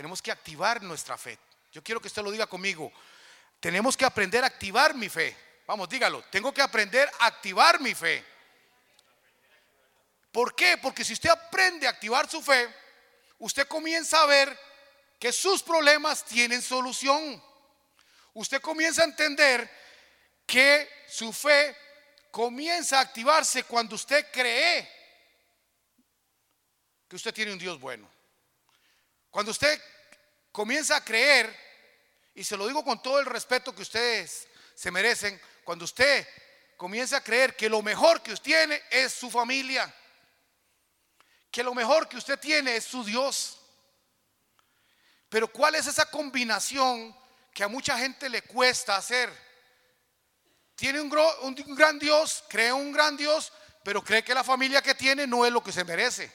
tenemos que activar nuestra fe. Yo quiero que usted lo diga conmigo. Tenemos que aprender a activar mi fe. Vamos, dígalo. Tengo que aprender a activar mi fe. ¿Por qué? Porque si usted aprende a activar su fe, usted comienza a ver que sus problemas tienen solución. Usted comienza a entender que su fe comienza a activarse cuando usted cree que usted tiene un Dios bueno. Cuando usted comienza a creer, y se lo digo con todo el respeto que ustedes se merecen, cuando usted comienza a creer que lo mejor que usted tiene es su familia, que lo mejor que usted tiene es su Dios. Pero ¿cuál es esa combinación que a mucha gente le cuesta hacer? Tiene un, gran Dios, cree un gran Dios, pero cree que la familia que tiene no es lo que se merece.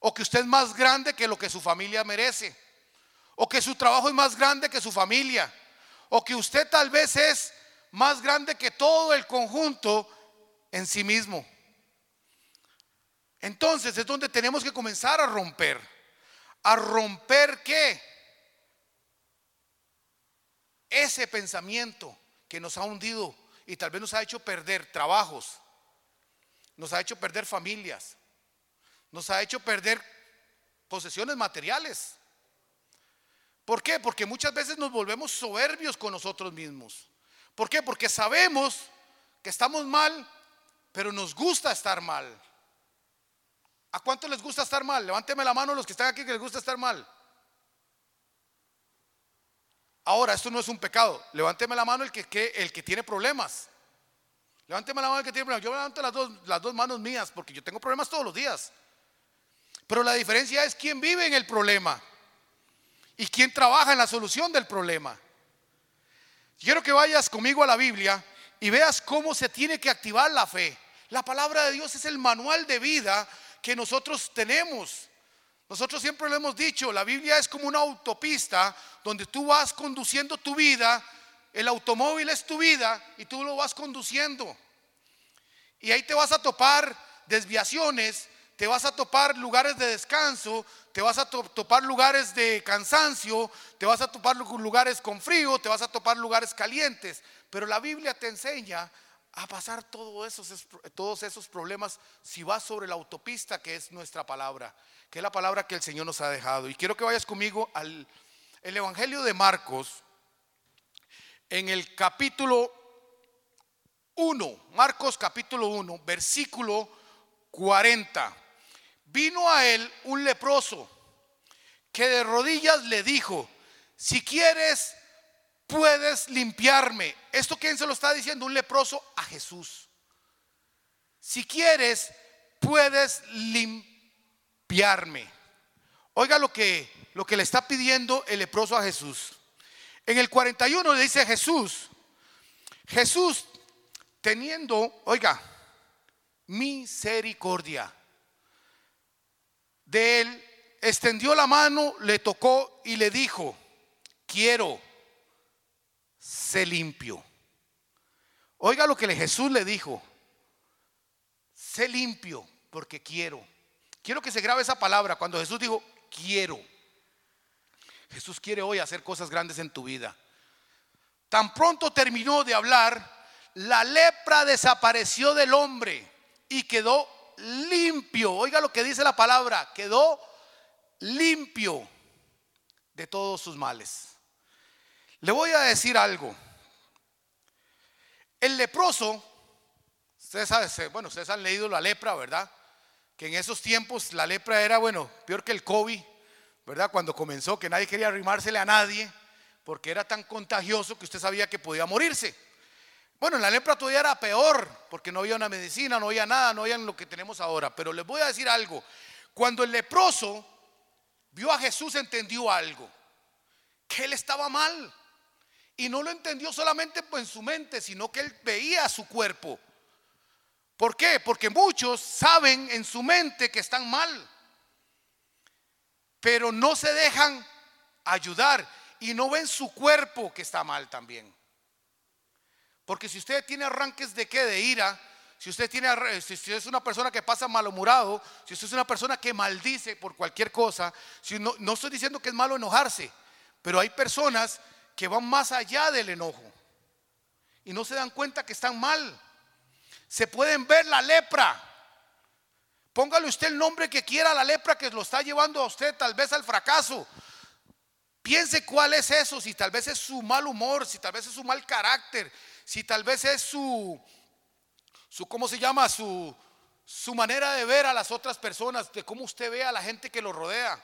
O que usted es más grande que lo que su familia merece. O que su trabajo es más grande que su familia. O que usted tal vez es más grande que todo el conjunto en sí mismo. Entonces es donde tenemos que comenzar a romper. ¿A romper qué? Ese pensamiento que nos ha hundido y tal vez nos ha hecho perder trabajos, nos ha hecho perder familias, nos ha hecho perder posesiones materiales. ¿Por qué? Porque muchas veces nos volvemos soberbios con nosotros mismos. ¿Por qué? Porque sabemos que estamos mal, pero nos gusta estar mal. ¿A cuánto les gusta estar mal? Levánteme la mano los que están aquí que les gusta estar mal. Ahora, esto no es un pecado. Levánteme la mano el que, el que tiene problemas. Levánteme la mano el que tiene problemas. Yo levanto las dos, las dos manos mías porque yo tengo problemas todos los días. Pero la diferencia es quién vive en el problema y quién trabaja en la solución del problema. Quiero que vayas conmigo a la Biblia y veas cómo se tiene que activar la fe. La palabra de Dios es el manual de vida que nosotros tenemos. Nosotros siempre lo hemos dicho, la Biblia es como una autopista donde tú vas conduciendo tu vida, el automóvil es tu vida y tú lo vas conduciendo. Y ahí te vas a topar desviaciones, te vas a topar lugares de descanso, te vas a topar lugares de cansancio, te vas a topar lugares con frío, te vas a topar lugares calientes. Pero la Biblia te enseña a pasar todos esos, todos esos problemas si vas sobre la autopista que es nuestra palabra, que es la palabra que el Señor nos ha dejado. Y quiero que vayas conmigo al el Evangelio de Marcos, en el capítulo 1, Marcos capítulo 1, versículo 40 vino a él un leproso que de rodillas le dijo, si quieres, puedes limpiarme. ¿Esto quién se lo está diciendo? Un leproso a Jesús. Si quieres, puedes limpiarme. Oiga lo que, lo que le está pidiendo el leproso a Jesús. En el 41 le dice Jesús, Jesús teniendo, oiga, misericordia de él, extendió la mano, le tocó y le dijo, quiero, sé limpio. Oiga lo que Jesús le dijo, sé limpio porque quiero. Quiero que se grabe esa palabra cuando Jesús dijo, quiero. Jesús quiere hoy hacer cosas grandes en tu vida. Tan pronto terminó de hablar, la lepra desapareció del hombre y quedó limpio. Oiga lo que dice la palabra, quedó limpio de todos sus males. Le voy a decir algo. El leproso, bueno, ustedes han leído la lepra, ¿verdad? Que en esos tiempos la lepra era, bueno, peor que el COVID, ¿verdad? Cuando comenzó, que nadie quería arrimársele a nadie, porque era tan contagioso que usted sabía que podía morirse. Bueno, en la lepra todavía era peor, porque no había una medicina, no había nada, no había lo que tenemos ahora. Pero les voy a decir algo. Cuando el leproso vio a Jesús, entendió algo. Que él estaba mal. Y no lo entendió solamente en su mente, sino que él veía su cuerpo. ¿Por qué? Porque muchos saben en su mente que están mal. Pero no se dejan ayudar y no ven su cuerpo que está mal también. Porque si usted tiene arranques de qué? De ira, si usted tiene, si usted es una persona que pasa malhumorado, si usted es una persona que maldice por cualquier cosa, no, no estoy diciendo que es malo enojarse, pero hay personas que van más allá del enojo y no se dan cuenta que están mal. Se pueden ver la lepra. Póngale usted el nombre que quiera a la lepra que lo está llevando a usted tal vez al fracaso. Piense cuál es eso, si tal vez es su mal humor, si tal vez es su mal carácter, si tal vez es su, su ¿cómo se llama? Su, su manera de ver a las otras personas, de cómo usted ve a la gente que lo rodea,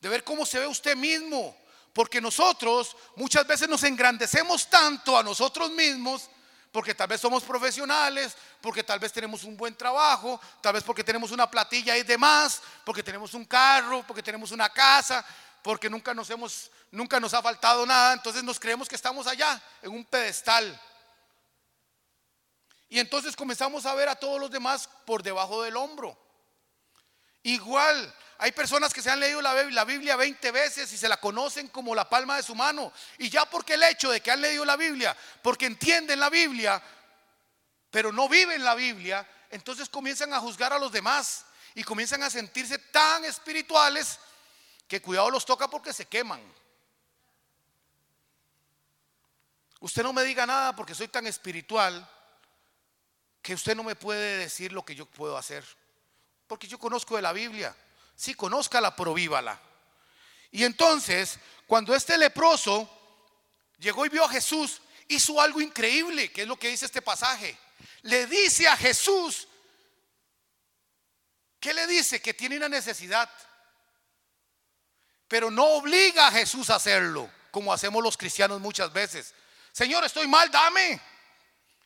de ver cómo se ve usted mismo. Porque nosotros muchas veces nos engrandecemos tanto a nosotros mismos porque tal vez somos profesionales, porque tal vez tenemos un buen trabajo, tal vez porque tenemos una platilla y demás, porque tenemos un carro, porque tenemos una casa, porque nunca nos hemos nunca nos ha faltado nada, entonces nos creemos que estamos allá en un pedestal. Y entonces comenzamos a ver a todos los demás por debajo del hombro. Igual, hay personas que se han leído la Biblia 20 veces y se la conocen como la palma de su mano. Y ya porque el hecho de que han leído la Biblia, porque entienden la Biblia, pero no viven la Biblia, entonces comienzan a juzgar a los demás y comienzan a sentirse tan espirituales que cuidado los toca porque se queman. Usted no me diga nada porque soy tan espiritual que usted no me puede decir lo que yo puedo hacer. Porque yo conozco de la Biblia. Sí, conózcala, pero vívala. Y entonces, cuando este leproso llegó y vio a Jesús, hizo algo increíble, que es lo que dice este pasaje. Le dice a Jesús, ¿qué le dice? Que tiene una necesidad. Pero no obliga a Jesús a hacerlo, como hacemos los cristianos muchas veces. Señor, estoy mal, dame.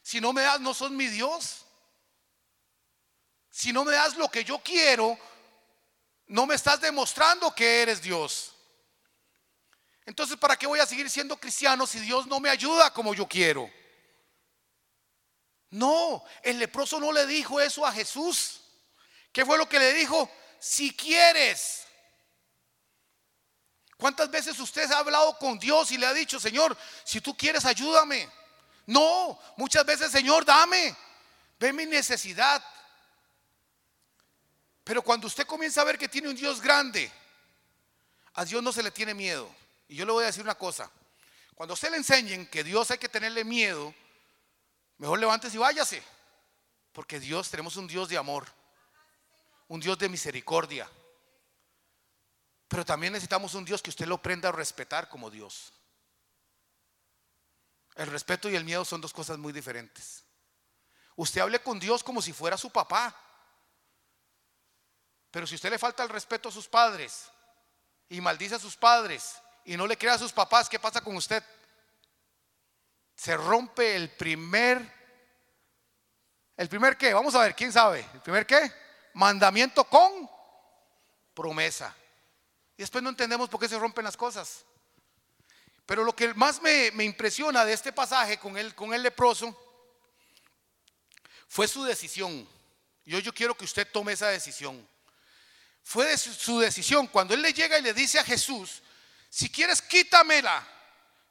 Si no me das, no son mi Dios. Si no me das lo que yo quiero, no me estás demostrando que eres Dios. Entonces, ¿para qué voy a seguir siendo cristiano si Dios no me ayuda como yo quiero? No, el leproso no le dijo eso a Jesús. ¿Qué fue lo que le dijo? Si quieres. ¿Cuántas veces usted ha hablado con Dios y le ha dicho, Señor, si tú quieres, ayúdame? No, muchas veces, Señor, dame. Ve mi necesidad. Pero cuando usted comienza a ver que tiene un Dios grande, a Dios no se le tiene miedo. Y yo le voy a decir una cosa. Cuando usted le enseñen que Dios hay que tenerle miedo, mejor levántese y váyase. Porque Dios, tenemos un Dios de amor, un Dios de misericordia. Pero también necesitamos un Dios que usted lo aprenda a respetar como Dios. El respeto y el miedo son dos cosas muy diferentes. Usted hable con Dios como si fuera su papá. Pero si usted le falta el respeto a sus padres y maldice a sus padres y no le crea a sus papás, ¿qué pasa con usted? Se rompe el primer, el primer qué, vamos a ver, ¿quién sabe? ¿El primer qué? Mandamiento con promesa. Y después no entendemos por qué se rompen las cosas. Pero lo que más me, impresiona de este pasaje con el, con el leproso fue su decisión. Y yo quiero que usted tome esa decisión. Fue su decisión. Cuando él le llega y le dice a Jesús, si quieres quítamela.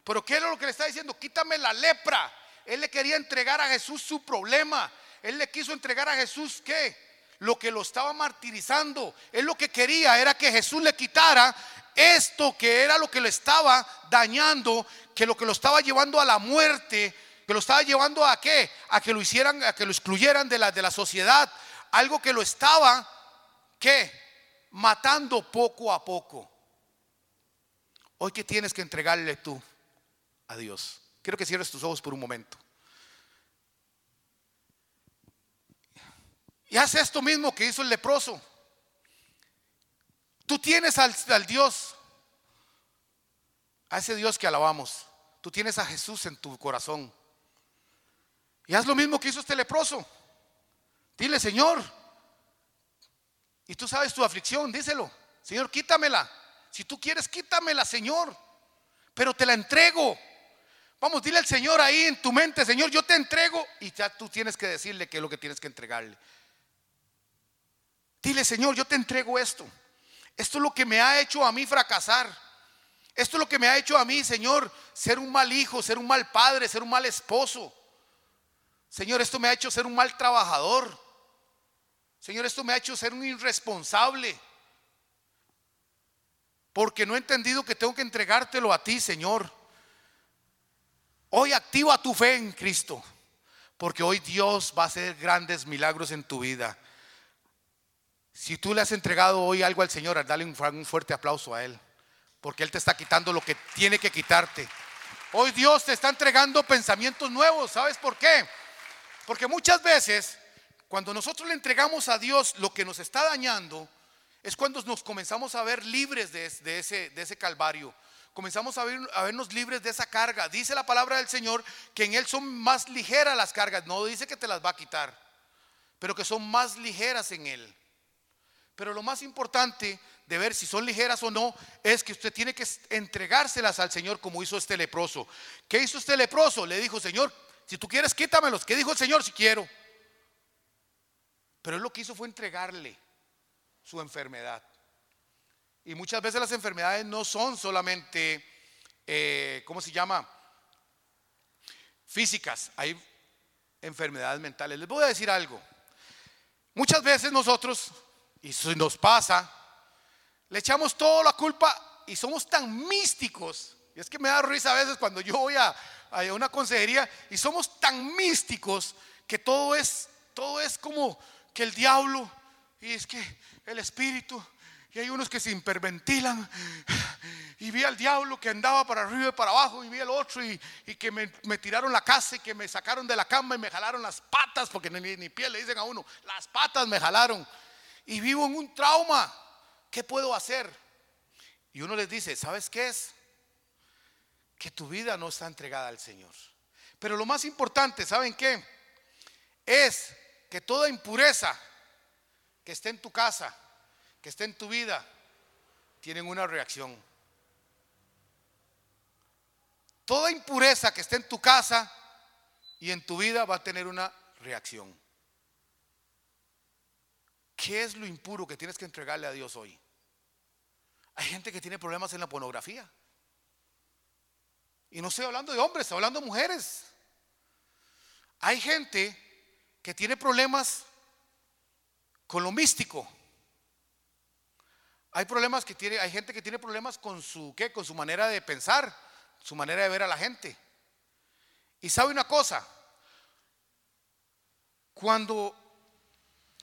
Pero ¿qué era lo que le está diciendo? Quítame la lepra. Él le quería entregar a Jesús su problema. Él le quiso entregar a Jesús qué? Lo que lo estaba martirizando. Él lo que quería era que Jesús le quitara esto que era lo que lo estaba dañando, que lo que lo estaba llevando a la muerte, que lo estaba llevando a qué? A que lo hicieran, a que lo excluyeran de la, de la sociedad. Algo que lo estaba, ¿qué? matando poco a poco. Hoy que tienes que entregarle tú a Dios. Quiero que cierres tus ojos por un momento. Y haz esto mismo que hizo el leproso. Tú tienes al, al, Dios, a ese Dios que alabamos. Tú tienes a Jesús en tu corazón. Y haz lo mismo que hizo este leproso. Dile, Señor, y tú sabes tu aflicción, díselo. Señor, quítamela. Si tú quieres, quítamela, Señor. Pero te la entrego. Vamos, dile al Señor ahí en tu mente, Señor, yo te entrego. Y ya tú tienes que decirle qué es lo que tienes que entregarle. Dile, Señor, yo te entrego esto. Esto es lo que me ha hecho a mí fracasar. Esto es lo que me ha hecho a mí, Señor, ser un mal hijo, ser un mal padre, ser un mal esposo. Señor, esto me ha hecho ser un mal trabajador. Señor, esto me ha hecho ser un irresponsable. Porque no he entendido que tengo que entregártelo a ti, Señor. Hoy activa tu fe en Cristo. Porque hoy Dios va a hacer grandes milagros en tu vida. Si tú le has entregado hoy algo al Señor, dale un fuerte aplauso a Él. Porque Él te está quitando lo que tiene que quitarte. Hoy Dios te está entregando pensamientos nuevos. ¿Sabes por qué? Porque muchas veces, cuando nosotros le entregamos a Dios lo que nos está dañando, es cuando nos comenzamos a ver libres de, ese, calvario. Comenzamos a vernos libres de esa carga. Dice la palabra del Señor que en Él son más ligeras las cargas. No dice que te las va a quitar, pero que son más ligeras en Él. Pero lo más importante de ver si son ligeras o no es que usted tiene que entregárselas al Señor como hizo este leproso. ¿Qué hizo este leproso? Le dijo, Señor, si tú quieres, quítamelos. ¿Qué dijo el Señor? Si quiero. Pero él lo que hizo fue entregarle su enfermedad. Y muchas veces las enfermedades no son solamente, eh, ¿cómo se llama? Físicas. Hay enfermedades mentales. Les voy a decir algo. Muchas veces nosotros y si nos pasa, le echamos toda la culpa y somos tan místicos. Y es que me da risa a veces cuando yo voy a, una consejería y somos tan místicos que todo es, todo es como que el diablo y es que el espíritu. Y hay unos que se hiperventilan. Y vi al diablo que andaba para arriba y para abajo y vi al otro y, que me, tiraron la casa y que me sacaron de la cama y me jalaron las patas porque ni, ni piel le dicen a uno, las patas me jalaron y vivo en un trauma. ¿Qué puedo hacer? Y uno les dice, ¿sabes qué es? Que tu vida no está entregada al Señor. Pero lo más importante, ¿saben qué? Es que toda impureza que esté en tu casa, que esté en tu vida, tienen una reacción. Toda impureza que esté en tu casa y en tu vida va a tener una reacción. ¿Qué es lo impuro que tienes que entregarle a Dios hoy? Hay gente que tiene problemas en la pornografía. Y no estoy hablando de hombres, estoy hablando de mujeres. Hay gente que tiene problemas con lo místico. Hay problemas que tiene, hay gente que tiene problemas con su ¿qué? con su manera de pensar, su manera de ver a la gente. Y sabe una cosa, cuando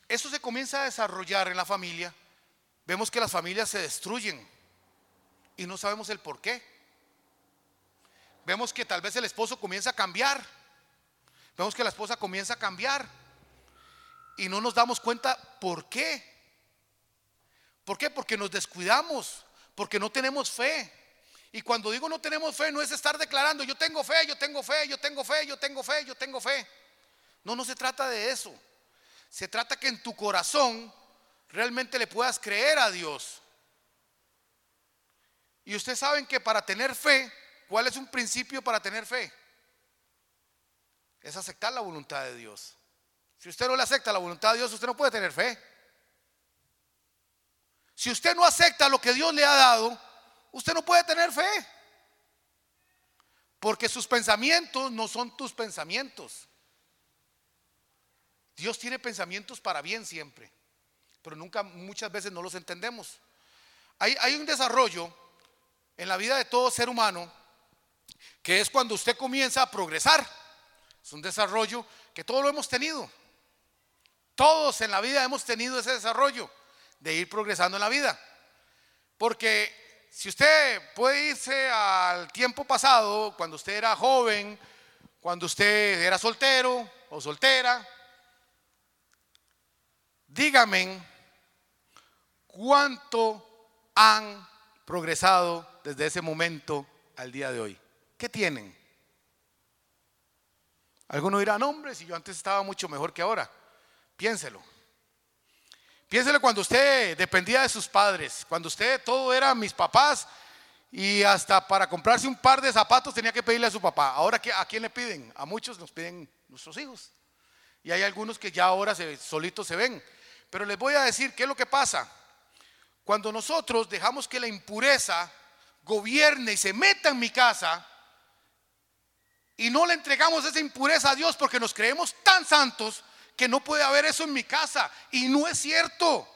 eso se comienza a desarrollar en la familia, vemos que las familias se destruyen y no sabemos el por qué. Vemos que tal vez el esposo comienza a cambiar. Vemos que la esposa comienza a cambiar. Y no nos damos cuenta por qué. ¿Por qué? Porque nos descuidamos, porque no tenemos fe. Y cuando digo no tenemos fe, no es estar declarando, yo tengo fe, yo tengo fe, yo tengo fe, yo tengo fe, yo tengo fe. No, no se trata de eso. Se trata que en tu corazón realmente le puedas creer a Dios. Y ustedes saben que para tener fe, ¿cuál es un principio para tener fe? Es aceptar la voluntad de Dios. Si usted no le acepta la voluntad de Dios, usted no puede tener fe. Si usted no acepta lo que Dios le ha dado, usted no puede tener fe. Porque sus pensamientos no son tus pensamientos. Dios tiene pensamientos para bien siempre, pero nunca, muchas veces no los entendemos. Hay, hay un desarrollo en la vida de todo ser humano que es cuando usted comienza a progresar. Es un desarrollo que todos lo hemos tenido. Todos en la vida hemos tenido ese desarrollo de ir progresando en la vida. Porque si usted puede irse al tiempo pasado, cuando usted era joven, cuando usted era soltero o soltera, dígame cuánto han progresado desde ese momento al día de hoy. ¿Qué tienen? Algunos dirán, hombre, si yo antes estaba mucho mejor que ahora. Piénselo. Piénselo cuando usted dependía de sus padres, cuando usted todo era mis papás y hasta para comprarse un par de zapatos tenía que pedirle a su papá. Ahora, ¿a quién le piden? A muchos nos piden nuestros hijos. Y hay algunos que ya ahora solitos se ven. Pero les voy a decir qué es lo que pasa. Cuando nosotros dejamos que la impureza gobierne y se meta en mi casa, y no le entregamos esa impureza a Dios porque nos creemos tan santos que no puede haber eso en mi casa. Y no es cierto.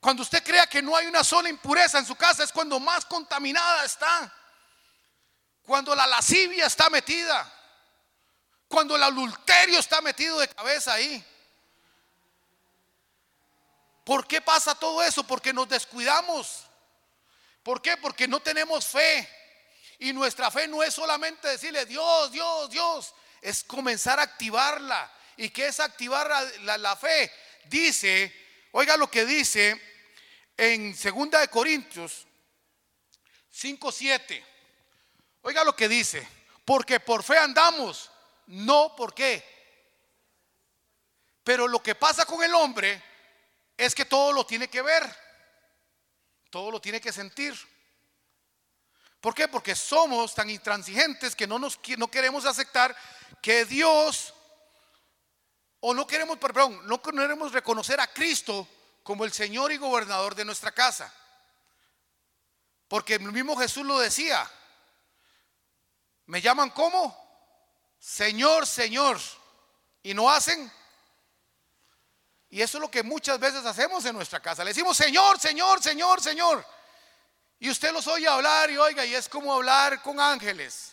Cuando usted crea que no hay una sola impureza en su casa es cuando más contaminada está. Cuando la lascivia está metida. Cuando el adulterio está metido de cabeza ahí. ¿Por qué pasa todo eso? Porque nos descuidamos. ¿Por qué? Porque no tenemos fe. Y nuestra fe no es solamente decirle Dios, Dios, Dios. Es comenzar a activarla. ¿Y qué es activar la, fe? Dice, oiga lo que dice en 2 de Corintios 5, 7. Oiga lo que dice. Porque por fe andamos, no por qué. Pero lo que pasa con el hombre es que todo lo tiene que ver, todo lo tiene que sentir. ¿Por qué? Porque somos tan intransigentes que no, nos, no queremos aceptar que Dios, o no queremos, perdón, no queremos reconocer a Cristo como el Señor y gobernador de nuestra casa. Porque el mismo Jesús lo decía. ¿Me llaman como? Señor, Señor. Y no hacen y eso es lo que muchas veces hacemos en nuestra casa. Le decimos, Señor, Señor, Señor, Señor. Y usted los oye hablar y oiga, y es como hablar con ángeles.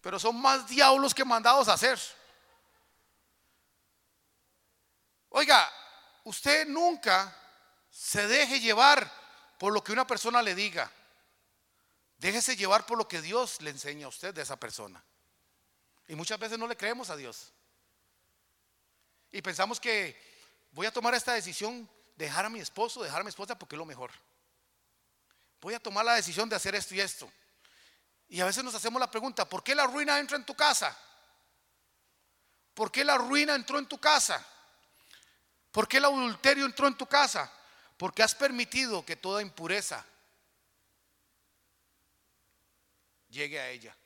Pero son más diablos que mandados a hacer. Oiga, usted nunca se deje llevar por lo que una persona le diga. Déjese llevar por lo que Dios le enseña a usted de esa persona. Y muchas veces no le creemos a Dios. Y pensamos que voy a tomar esta decisión, dejar a mi esposo, dejar a mi esposa porque es lo mejor. Voy a tomar la decisión de hacer esto y esto. Y a veces nos hacemos la pregunta, ¿por qué la ruina entra en tu casa? ¿Por qué la ruina entró en tu casa? ¿Por qué el adulterio entró en tu casa? Porque has permitido que toda impureza llegue a ella.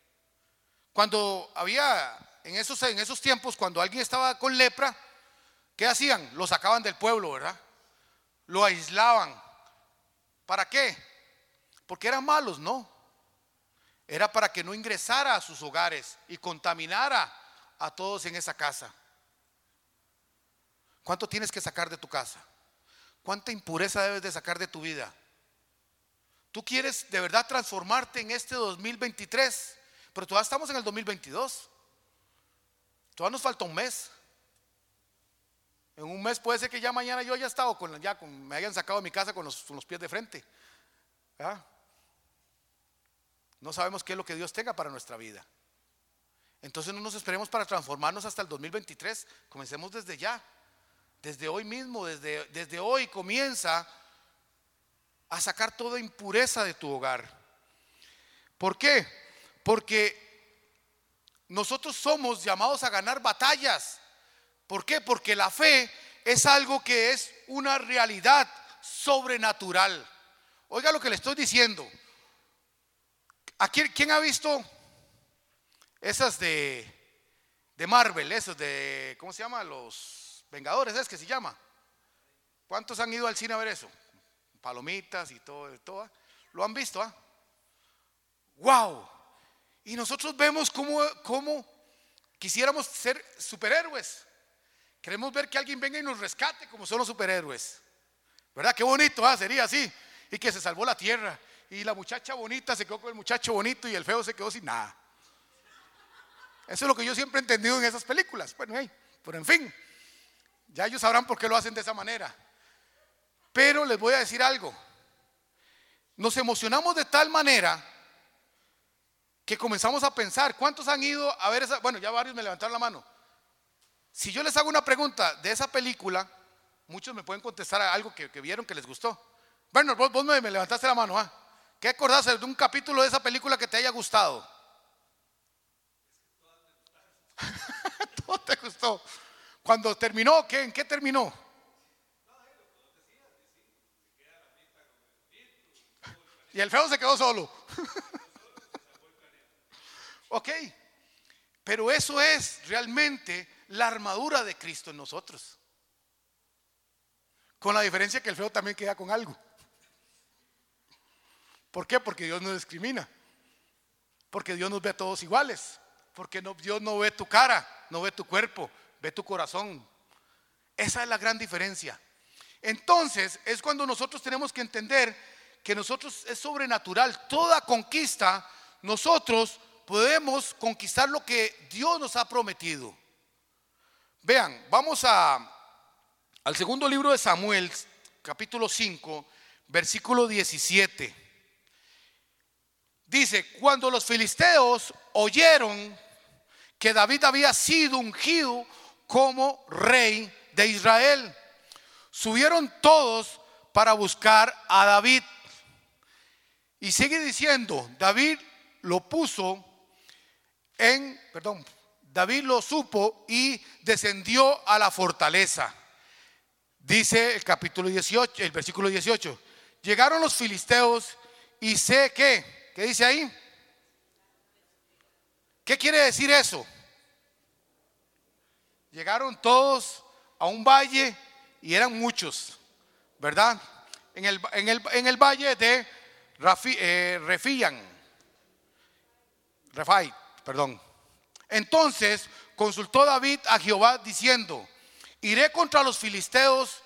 Cuando había en esos, en esos tiempos, cuando alguien estaba con lepra, ¿Qué hacían? Lo sacaban del pueblo, ¿verdad? Lo aislaban. ¿Para qué? Porque eran malos, no. Era para que no ingresara a sus hogares y contaminara a todos en esa casa. ¿Cuánto tienes que sacar de tu casa? ¿Cuánta impureza debes de sacar de tu vida? Tú quieres de verdad transformarte en este 2023, pero todavía estamos en el 2022. Todavía nos falta un mes. En un mes puede ser que ya mañana yo haya estado con, ya me hayan sacado de mi casa con los, pies de frente. No sabemos qué es lo que Dios tenga para nuestra vida. Entonces no nos esperemos para transformarnos hasta el 2023. Comencemos desde ya. Desde hoy mismo, desde, desde hoy comienza a sacar toda impureza de tu hogar. ¿Por qué? Porque nosotros somos llamados a ganar batallas. ¿Por qué? Porque la fe es algo que es una realidad sobrenatural. Oiga lo que le estoy diciendo. ¿Quién ha visto esas de, de Marvel, esos de, ¿cómo se llama? Los Vengadores, ¿es que se llama? ¿Cuántos han ido al cine a ver eso? Palomitas y todo, todo. ¿Lo han visto? Ah? ¡Wow! Y nosotros vemos cómo, cómo quisiéramos ser superhéroes. Queremos ver que alguien venga y nos rescate como son los superhéroes. ¿Verdad? Qué bonito ah, sería así. Y que se salvó la tierra. Y la muchacha bonita se quedó con el muchacho bonito y el feo se quedó sin nada. Eso es lo que yo siempre he entendido en esas películas. Bueno, pero en fin, ya ellos sabrán por qué lo hacen de esa manera. Pero les voy a decir algo. Nos emocionamos de tal manera que comenzamos a pensar, ¿cuántos han ido a ver esa? Bueno, ya varios me levantaron la mano. Si yo les hago una pregunta de esa película, muchos me pueden contestar algo que, vieron que les gustó. Bueno, vos, me, levantaste la mano, ¿ah? ¿Qué acordaste de un capítulo de esa película que te haya gustado? Todo te gustó. Cuando terminó, ¿qué, ¿en qué terminó? Y el feo se quedó solo. ok. Pero eso es realmente la armadura de Cristo en nosotros. Con la diferencia que el feo también queda con algo. ¿Por qué? Porque Dios no discrimina. Porque Dios nos ve a todos iguales. Porque no, Dios no ve tu cara, no ve tu cuerpo, ve tu corazón. Esa es la gran diferencia. Entonces es cuando nosotros tenemos que entender que nosotros es sobrenatural. Toda conquista, nosotros podemos conquistar lo que Dios nos ha prometido. Vean, vamos a, al segundo libro de Samuel, capítulo 5, versículo 17. Dice, cuando los filisteos oyeron que David había sido ungido como rey de Israel, subieron todos para buscar a David. Y sigue diciendo, David lo puso en, perdón, David lo supo y descendió a la fortaleza. Dice el capítulo 18, el versículo 18. Llegaron los filisteos y sé que, ¿qué dice ahí? ¿Qué quiere decir eso? Llegaron todos a un valle y eran muchos, ¿verdad? En el, en el, valle de Rafi, eh, Refai, perdón. Entonces consultó David a Jehová diciendo, iré contra los filisteos,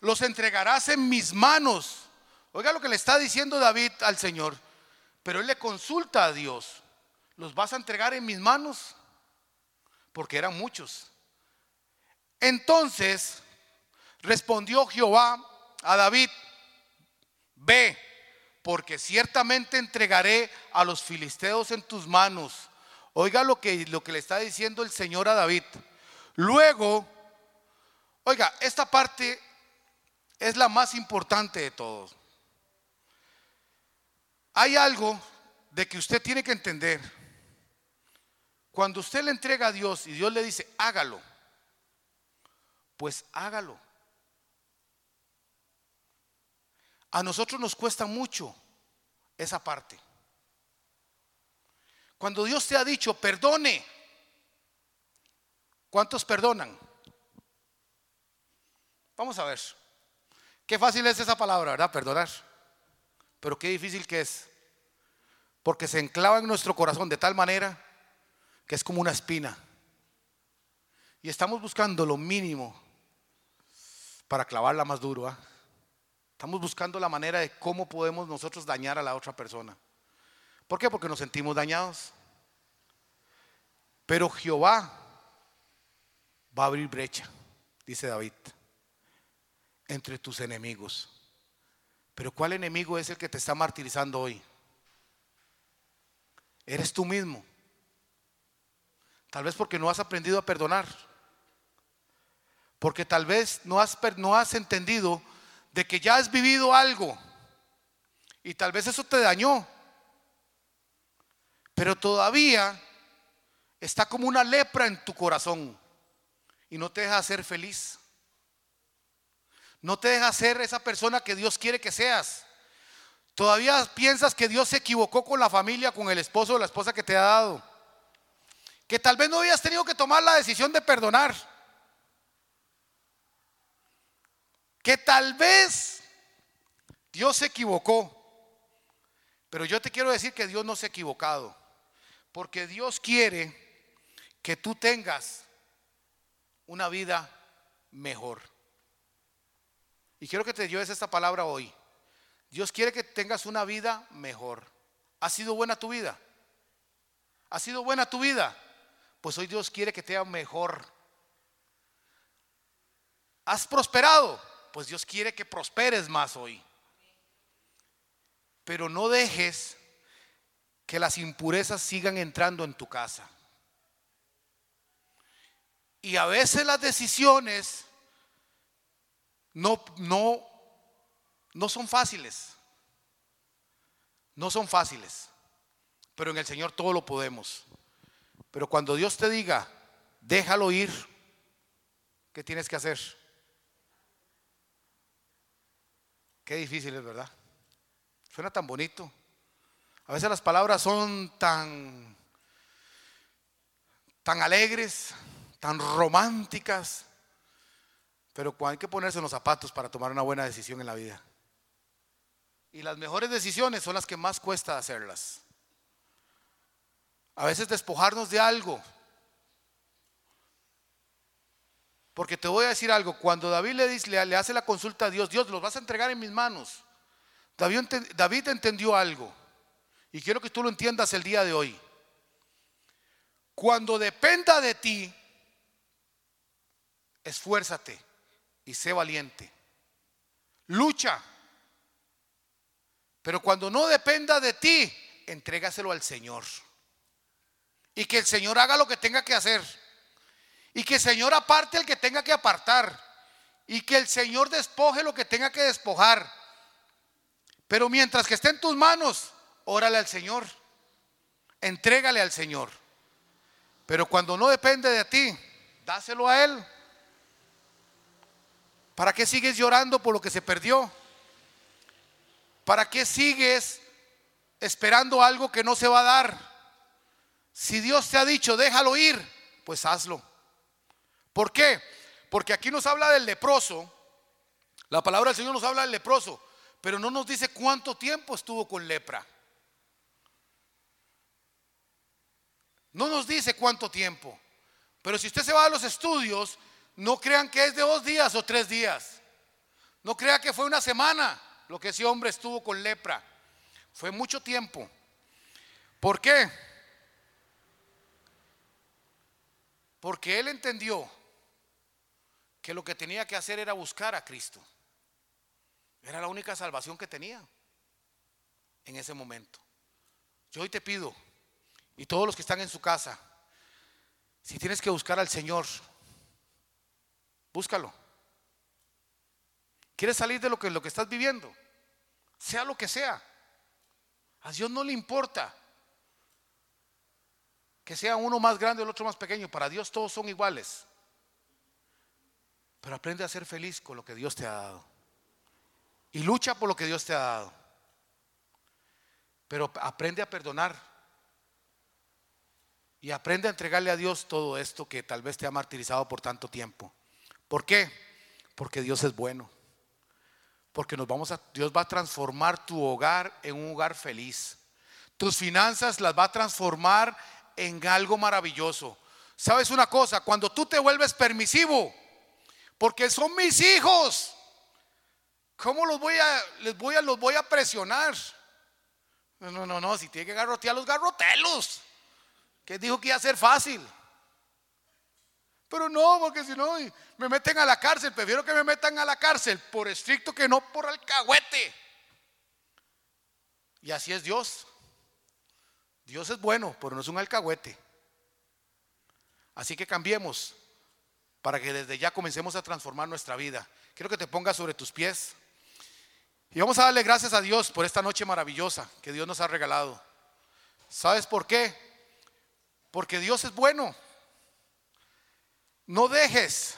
los entregarás en mis manos. Oiga lo que le está diciendo David al Señor, pero él le consulta a Dios, ¿los vas a entregar en mis manos? Porque eran muchos. Entonces respondió Jehová a David, ve, porque ciertamente entregaré a los filisteos en tus manos Oiga lo que, lo que le está diciendo el Señor a David. Luego, oiga, esta parte es la más importante de todos. Hay algo de que usted tiene que entender. Cuando usted le entrega a Dios y Dios le dice, hágalo, pues hágalo. A nosotros nos cuesta mucho esa parte. Cuando Dios te ha dicho, perdone, ¿cuántos perdonan? Vamos a ver. Qué fácil es esa palabra, ¿verdad? Perdonar. Pero qué difícil que es. Porque se enclava en nuestro corazón de tal manera que es como una espina. Y estamos buscando lo mínimo para clavarla más duro. ¿ah? Estamos buscando la manera de cómo podemos nosotros dañar a la otra persona. ¿Por qué? Porque nos sentimos dañados. Pero Jehová va a abrir brecha, dice David, entre tus enemigos. Pero ¿cuál enemigo es el que te está martirizando hoy? Eres tú mismo. Tal vez porque no has aprendido a perdonar. Porque tal vez no has, no has entendido de que ya has vivido algo. Y tal vez eso te dañó. Pero todavía está como una lepra en tu corazón y no te deja ser feliz. No te deja ser esa persona que Dios quiere que seas. Todavía piensas que Dios se equivocó con la familia, con el esposo o la esposa que te ha dado. Que tal vez no habías tenido que tomar la decisión de perdonar. Que tal vez Dios se equivocó. Pero yo te quiero decir que Dios no se ha equivocado. Porque Dios quiere que tú tengas una vida mejor. Y quiero que te lleves esta palabra hoy. Dios quiere que tengas una vida mejor. ¿Ha sido buena tu vida? ¿Ha sido buena tu vida? Pues hoy Dios quiere que te sea mejor. ¿Has prosperado? Pues Dios quiere que prosperes más hoy. Pero no dejes que las impurezas sigan entrando en tu casa. Y a veces las decisiones no, no, no son fáciles. No son fáciles. Pero en el Señor todo lo podemos. Pero cuando Dios te diga, déjalo ir, ¿qué tienes que hacer? Qué difícil es, ¿verdad? Suena tan bonito. A veces las palabras son tan, tan alegres, tan románticas, pero hay que ponerse en los zapatos para tomar una buena decisión en la vida. Y las mejores decisiones son las que más cuesta hacerlas. A veces despojarnos de algo. Porque te voy a decir algo, cuando David le, dice, le, hace la consulta a Dios, Dios, los vas a entregar en mis manos. David, David entendió algo. Y quiero que tú lo entiendas el día de hoy. Cuando dependa de ti, esfuérzate y sé valiente. Lucha. Pero cuando no dependa de ti, entrégaselo al Señor. Y que el Señor haga lo que tenga que hacer. Y que el Señor aparte el que tenga que apartar. Y que el Señor despoje lo que tenga que despojar. Pero mientras que esté en tus manos, órale al Señor. Entrégale al Señor. Pero cuando no depende de ti, dáselo a Él. ¿Para qué sigues llorando por lo que se perdió? ¿Para qué sigues esperando algo que no se va a dar? Si Dios te ha dicho, déjalo ir, pues hazlo. ¿Por qué? Porque aquí nos habla del leproso. La palabra del Señor nos habla del leproso, pero no nos dice cuánto tiempo estuvo con lepra. No nos dice cuánto tiempo. Pero si usted se va a los estudios, no crean que es de dos días o tres días. No crea que fue una semana lo que ese hombre estuvo con lepra. Fue mucho tiempo. ¿Por qué? Porque él entendió que lo que tenía que hacer era buscar a Cristo. Era la única salvación que tenía en ese momento. Yo hoy te pido, y todos los que están en su casa, si tienes que buscar al Señor, Búscalo. ¿Quieres salir de lo que, lo que estás viviendo? Sea lo que sea. A Dios no le importa que sea uno más grande o el otro más pequeño. Para Dios todos son iguales. Pero aprende a ser feliz con lo que Dios te ha dado. Y lucha por lo que Dios te ha dado. Pero aprende a perdonar. Y aprende a entregarle a Dios todo esto que tal vez te ha martirizado por tanto tiempo. ¿Por qué? Porque Dios es bueno. Porque nos vamos a, Dios va a transformar tu hogar en un hogar feliz. Tus finanzas las va a transformar en algo maravilloso. ¿Sabes una cosa? Cuando tú te vuelves permisivo, porque son mis hijos, ¿cómo los voy a, les voy a, los voy a presionar? No, no, no, no, si tiene que garrotear los garrotelos. Que dijo que iba a ser fácil. Pero no, porque si no me meten a la cárcel. Prefiero que me metan a la cárcel por estricto que no por alcahuete. Y así es Dios. Dios es bueno, pero no es un alcahuete. Así que cambiemos para que desde ya comencemos a transformar nuestra vida. Quiero que te pongas sobre tus pies. Y vamos a darle gracias a Dios por esta noche maravillosa que Dios nos ha regalado. ¿Sabes por qué? Porque Dios es bueno. No dejes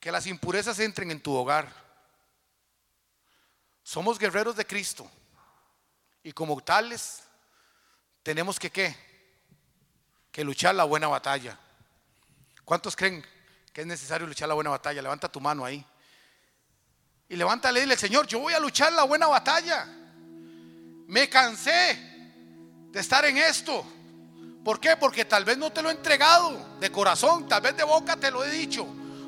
que las impurezas entren en tu hogar. Somos guerreros de Cristo y como tales tenemos que qué? Que luchar la buena batalla. ¿Cuántos creen que es necesario luchar la buena batalla? Levanta tu mano ahí. Y levántale y dile, Señor, yo voy a luchar la buena batalla. Me cansé de estar en esto. ¿Por qué? Porque tal vez no te lo he entregado de corazón, tal vez de boca te lo he dicho,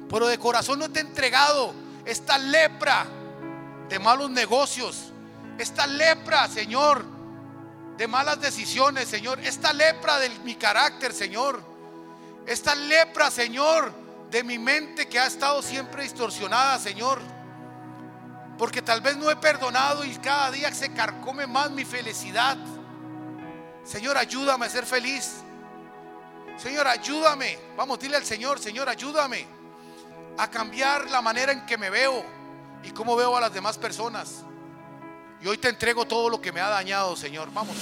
pero de corazón no te he entregado esta lepra de malos negocios, esta lepra, Señor, de malas decisiones, Señor, esta lepra de mi carácter, Señor, esta lepra, Señor, de mi mente que ha estado siempre distorsionada, Señor. Porque tal vez no he perdonado y cada día se carcome más mi felicidad. Señor, ayúdame a ser feliz. Señor, ayúdame. Vamos, dile al Señor, Señor, ayúdame a cambiar la manera en que me veo y cómo veo a las demás personas. Y hoy te entrego todo lo que me ha dañado, Señor. Vamos.